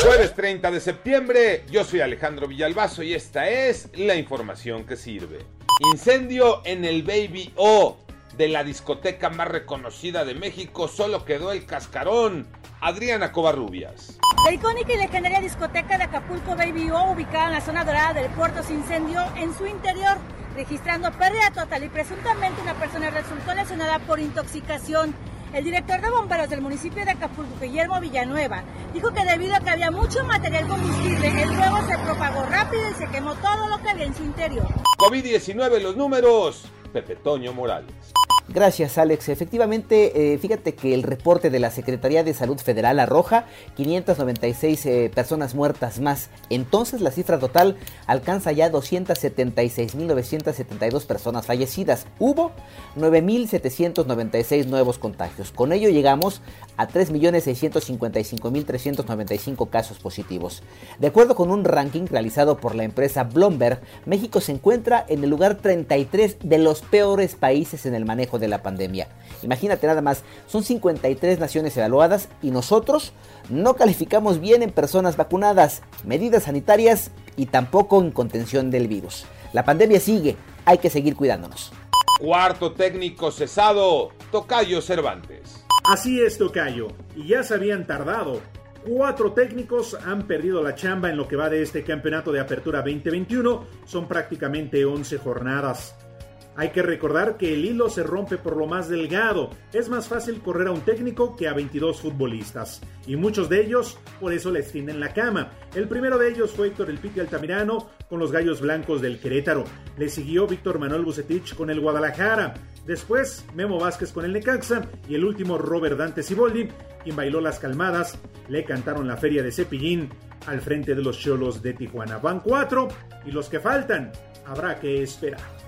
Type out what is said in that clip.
Jueves 30 de septiembre, yo soy Alejandro Villalbazo y esta es la información que sirve. Incendio en el Baby O de la discoteca más reconocida de México, solo quedó el cascarón. Adriana Covarrubias. La icónica y legendaria discoteca de Acapulco Baby O, ubicada en la zona dorada del puerto, se incendió en su interior, registrando pérdida total y presuntamente una persona resultó lesionada por intoxicación. El director de bomberos del municipio de Acapulco, Guillermo Villanueva, dijo que debido a que había mucho material combustible, el fuego se propagó rápido y se quemó todo lo que había en su interior. COVID-19 los números. Pepe Toño Morales. Gracias, Alex. Efectivamente, eh, fíjate que el reporte de la Secretaría de Salud Federal arroja 596 eh, personas muertas más. Entonces, la cifra total alcanza ya 276.972 personas fallecidas. Hubo 9.796 nuevos contagios. Con ello llegamos a 3.655.395 casos positivos. De acuerdo con un ranking realizado por la empresa Bloomberg, México se encuentra en el lugar 33 de los peores países en el manejo de la pandemia. Imagínate nada más, son 53 naciones evaluadas y nosotros no calificamos bien en personas vacunadas, medidas sanitarias y tampoco en contención del virus. La pandemia sigue, hay que seguir cuidándonos. Cuarto técnico cesado, Tocayo Cervantes. Así es, Tocayo, y ya se habían tardado. Cuatro técnicos han perdido la chamba en lo que va de este campeonato de apertura 2021. Son prácticamente 11 jornadas. Hay que recordar que el hilo se rompe por lo más delgado. Es más fácil correr a un técnico que a 22 futbolistas. Y muchos de ellos por eso les tienden la cama. El primero de ellos fue Héctor El Piti Altamirano con los Gallos Blancos del Querétaro. Le siguió Víctor Manuel Bucetich con el Guadalajara. Después Memo Vázquez con el Necaxa. Y el último Robert Dante Ciboldi, quien bailó las calmadas. Le cantaron la feria de Cepillín al frente de los Cholos de Tijuana. Van cuatro y los que faltan habrá que esperar.